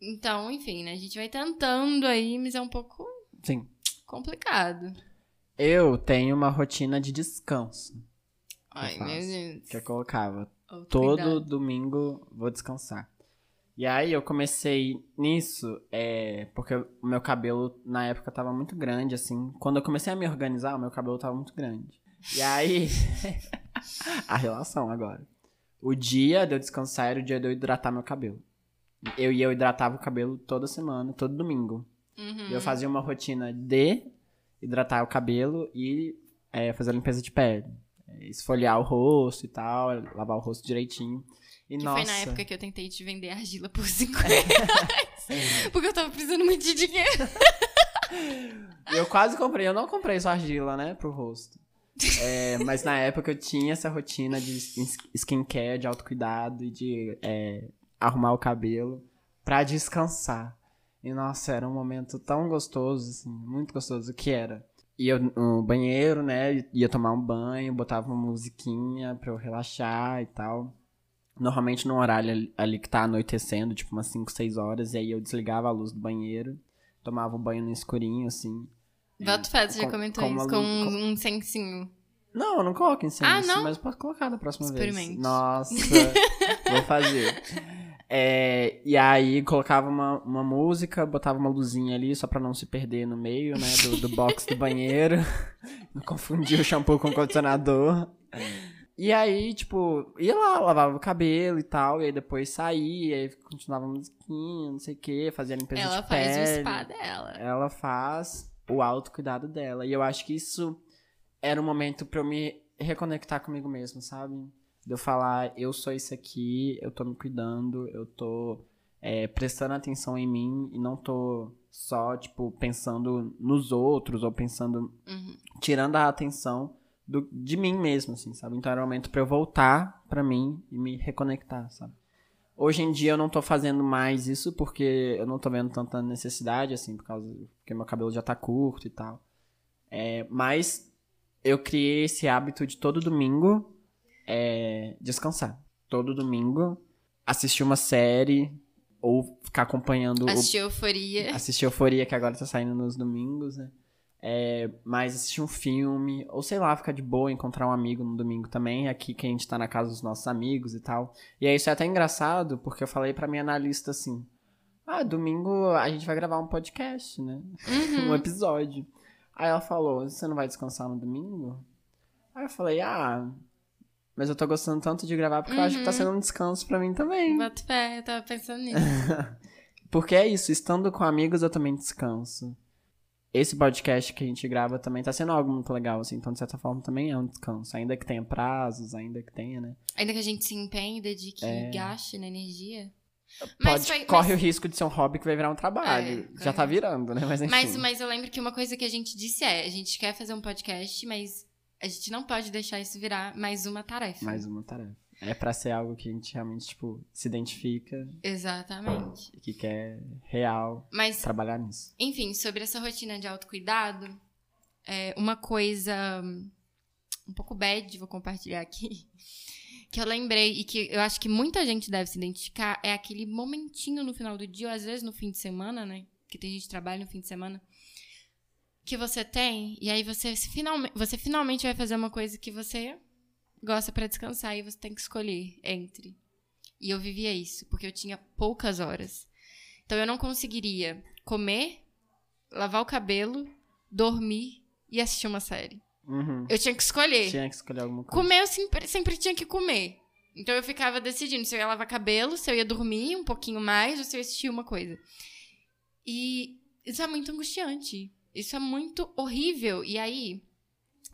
Então, enfim, né? A gente vai tentando aí, mas é um pouco Sim. complicado. Eu tenho uma rotina de descanso Ai, faço. meu Deus. que eu colocava. Todo domingo vou descansar. E aí eu comecei nisso, é, porque o meu cabelo na época tava muito grande, assim. Quando eu comecei a me organizar, o meu cabelo tava muito grande. E aí. a relação agora. O dia de eu descansar era o dia de eu hidratar meu cabelo. Eu ia, eu hidratava o cabelo toda semana, todo domingo. Uhum. Eu fazia uma rotina de hidratar o cabelo e é, fazer a limpeza de pele. Esfoliar o rosto e tal, lavar o rosto direitinho. E Que nossa. foi na época que eu tentei te vender argila por 5 reais. porque eu tava precisando muito de dinheiro. Eu quase comprei, eu não comprei só argila, né, pro rosto. É, mas na época eu tinha essa rotina de skincare, de autocuidado e de é, arrumar o cabelo pra descansar. E nossa, era um momento tão gostoso, assim, muito gostoso que era. Ia no banheiro, né, ia tomar um banho, botava uma musiquinha pra eu relaxar e tal. Normalmente num horário ali, ali que tá anoitecendo, tipo umas 5, 6 horas, e aí eu desligava a luz do banheiro, tomava um banho no escurinho, assim. Boto fé, você já Com- comentou com isso, com luz- um, sensinho. Não, eu não coloco incenso, Ah, não? mas posso colocar da próxima vez. Experimente. Nossa, vou fazer. É, e aí colocava uma, uma música, botava uma luzinha ali só pra não se perder no meio, né, do, do box do banheiro. Não confundir o shampoo com o condicionador. E aí, tipo, ia lá, lavava o cabelo e tal, e aí depois saía, e aí continuava a musiquinha, não sei o que, fazia a limpeza Ela de faz pele o spa dela. ela faz o autocuidado dela. E eu acho que isso era um momento pra eu me reconectar comigo mesmo, sabe? De eu falar, eu sou isso aqui, eu tô me cuidando, eu tô é, prestando atenção em mim e não tô só, tipo, pensando nos outros ou pensando, Uhum. tirando a atenção do, de mim mesmo, assim, sabe? Então era um momento pra eu voltar pra mim e me reconectar, sabe? Hoje em dia eu não tô fazendo mais isso porque eu não tô vendo tanta necessidade, assim, por causa que meu cabelo já tá curto e tal. É, mas eu criei esse hábito de todo domingo é, descansar. Todo domingo assistir uma série ou ficar acompanhando o Assistir Euforia. assistir Euforia, que agora tá saindo nos domingos, né? É, mas assistir um filme, ou sei lá, ficar de boa, encontrar um amigo no domingo também, aqui que a gente tá na casa dos nossos amigos e tal. E aí isso é até engraçado, porque eu falei pra minha analista assim: Ah, domingo a gente vai gravar um podcast, né? Uhum. um episódio. Aí ela falou: Você não vai descansar no domingo? Aí eu falei: Ah, mas eu tô gostando tanto de gravar porque eu acho que tá Uhum. sendo um descanso pra mim também. Boto fé, eu tava pensando nisso. Porque é isso, estando com amigos eu também descanso. Esse podcast que a gente grava também tá sendo algo muito legal, assim, então de certa forma também é um descanso. Ainda que tenha prazos, ainda que tenha, né? Ainda que a gente se empenhe, dedique É. gaste na energia. Pode, foi- corre o risco de ser um hobby que vai virar um trabalho. É, Já tá virando, né? Mas enfim. Mas, mas eu lembro que uma coisa que a gente disse é: a gente quer fazer um podcast, mas a gente não pode deixar isso virar mais uma tarefa. Mais uma tarefa. É pra ser algo que a gente realmente, tipo, se identifica Exatamente. e que quer real Mas, trabalhar nisso. enfim, sobre essa rotina de autocuidado, é uma coisa hum, um pouco bad, vou compartilhar aqui, que eu lembrei e que eu acho que muita gente deve se identificar, é aquele momentinho no final do dia, ou às vezes no fim de semana, né? Que tem gente que trabalha no fim de semana. Que você tem, e aí você, finalmente, você finalmente vai fazer uma coisa que você gosta pra descansar e você tem que escolher entre. E eu vivia isso, porque eu tinha poucas horas. Então eu não conseguiria comer, lavar o cabelo, dormir e assistir uma série. Uhum. Eu tinha que escolher. Tinha que escolher alguma coisa. Comer eu sempre, sempre tinha que comer. Então eu ficava decidindo se eu ia lavar cabelo, se eu ia dormir um pouquinho mais ou se eu ia assistir uma coisa. E isso é muito angustiante. Isso é muito horrível. E aí,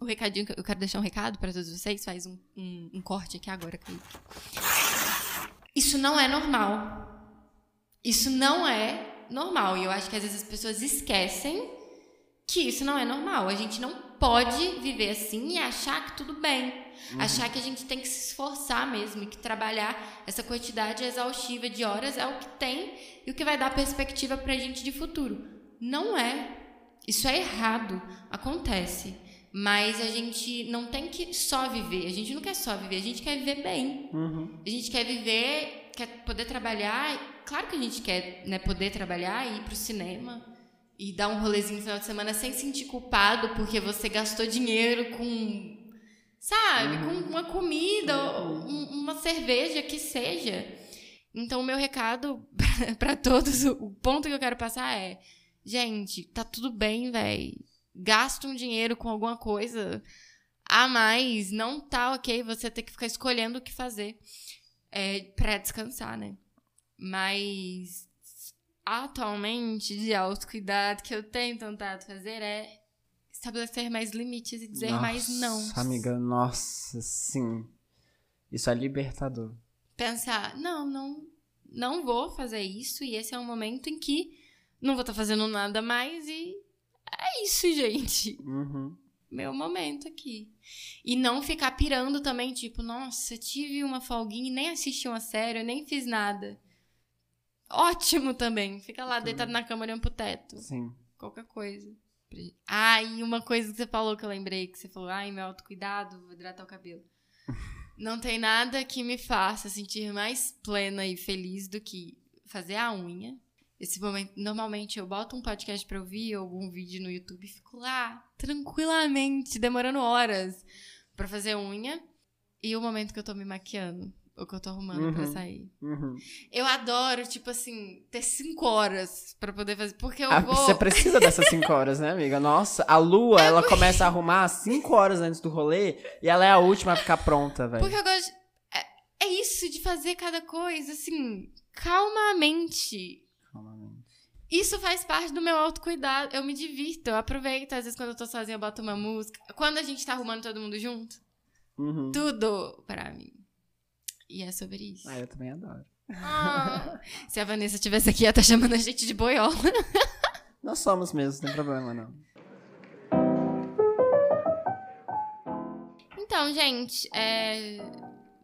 o recadinho que eu quero deixar um recado para todos vocês, faz um, um, um corte aqui agora, Kaique. Isso não é normal. Isso não é normal. E eu acho que às vezes as pessoas esquecem que isso não é normal. A gente não pode viver assim e achar que tudo bem. Achar que a gente tem que se esforçar mesmo e que trabalhar essa quantidade exaustiva de horas é o que tem e o que vai dar perspectiva pra gente de futuro. Não é. Isso é errado. Acontece. Mas a gente não tem que só viver. A gente não quer só viver, a gente quer viver bem. Uhum. A gente quer viver, quer poder trabalhar. Claro que a gente quer né, poder trabalhar e ir pro cinema e dar um rolezinho no final de semana sem sentir culpado porque você gastou dinheiro com, sabe, com uma comida, ou um- uma cerveja que seja. Então, o meu recado pra todos, o ponto que eu quero passar é: gente, tá tudo bem, véi. Gasta um dinheiro com alguma coisa a mais. Não tá ok você ter que ficar escolhendo o que fazer é, pra descansar, né? Mas atualmente, de autocuidado que eu tenho tentado fazer é estabelecer mais limites e dizer mais não. Nossa, Amiga, nossa, sim. Isso é libertador. Pensar, não, não, não vou fazer isso e esse é um momento em que não vou estar fazendo nada mais e é isso, gente. Uhum. Meu momento aqui. E não ficar pirando também, tipo, nossa, tive uma folguinha e nem assisti uma série, nem fiz nada. Ótimo também. Fica lá deitado na cama olhando pro teto. Sim. Qualquer coisa. Ah, e uma coisa que você falou que eu lembrei, que você falou, ai, meu autocuidado, vou hidratar o cabelo. Não tem nada que me faça sentir mais plena e feliz do que fazer a unha. Esse momento, normalmente eu boto um podcast pra ouvir ou algum vídeo no YouTube e fico lá, tranquilamente, demorando horas pra fazer unha. E o momento que eu tô me maquiando, ou que eu tô arrumando pra Uhum. sair. Uhum. Eu adoro, tipo assim, ter cinco horas pra poder fazer. Porque eu Ah, vou. Você precisa dessas 5 horas, né, amiga? Nossa, a lua, ela começa a arrumar 5 horas antes do rolê e ela é a última a ficar pronta, velho. Porque eu gosto. de- É, é isso de fazer cada coisa, assim, calmamente. Isso faz parte do meu autocuidado. Eu me divirto, eu aproveito. Às vezes, quando eu tô sozinha, eu boto uma música. Quando a gente tá arrumando todo mundo junto, Uhum. tudo pra mim. E é sobre isso. Ah, eu também adoro. Ah, se a Vanessa estivesse aqui, ela tá chamando a gente de boiola. Nós somos mesmo, não tem problema, não. Então, gente, é...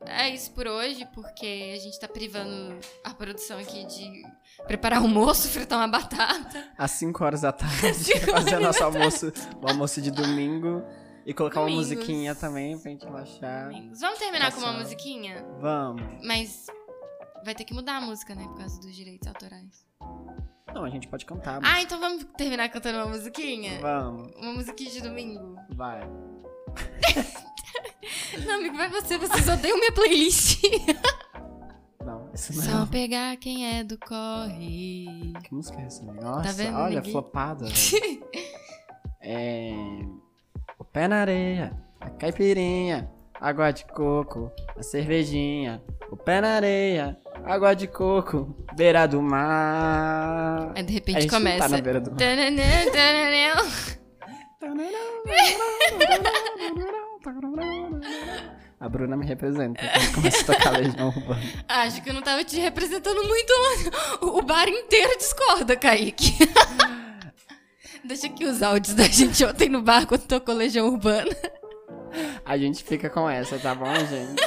é isso por hoje, porque a gente tá privando a produção aqui de preparar almoço, fritar uma batata. Às 5 horas da tarde, fazer nosso almoço, o almoço de domingo. E colocar Domingos. uma musiquinha também pra gente relaxar. Vamos terminar com uma musiquinha? Vamos. Mas vai ter que mudar a música, né? Por causa dos direitos autorais. Não, a gente pode cantar. mas- Ah, então vamos terminar cantando uma musiquinha? Vamos, Uma musiquinha de domingo? vai. Não, amigo, vai você. Vocês odeiam minha playlist. Não, isso Só pegar quem é do corre. Que música é essa, amiga? Nossa, vendo, olha, ninguém? flopada, é... O pé na areia, a caipirinha, água de coco, a cervejinha. O pé na areia, água de coco, beira do mar. Aí de A repente gente não começa. tá na beira do mar. A Bruna me representa quando começa a tocar Legião Urbana. Acho que eu não tava te representando muito. O o bar inteiro discorda, Kaique. Deixa aqui os áudios da gente ontem no bar quando tocou Legião Urbana. A gente fica com essa, tá bom, gente?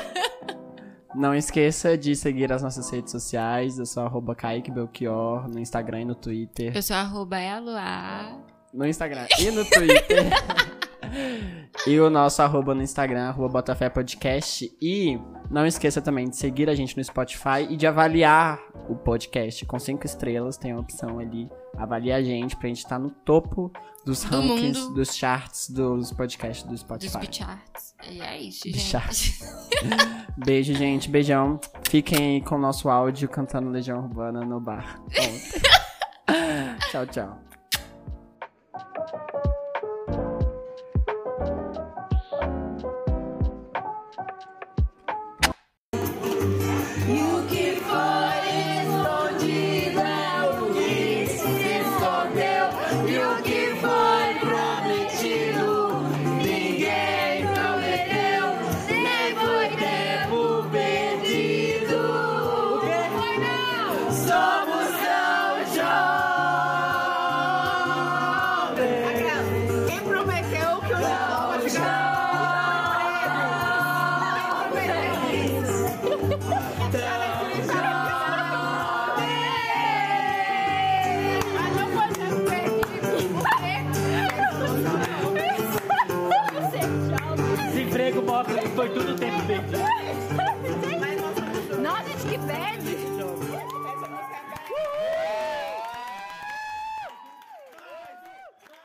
Não esqueça de seguir as nossas redes sociais. Eu sou arroba Kaique Belchior no Instagram e no Twitter. Eu sou arroba Eloá. No Instagram e no Twitter. e o nosso arroba no Instagram, arroba Botafé Podcast. E não esqueça também de seguir a gente no Spotify e de avaliar o podcast com cinco estrelas. Tem a opção ali. Avalie a gente pra gente estar no topo dos Do rankings, mundo. dos charts dos podcasts do Dos Spotify. Bicharts. E é isso, gente. charts. Beijo, gente. Beijão. Fiquem aí com o nosso áudio cantando Legião Urbana no bar. Tchau, tchau.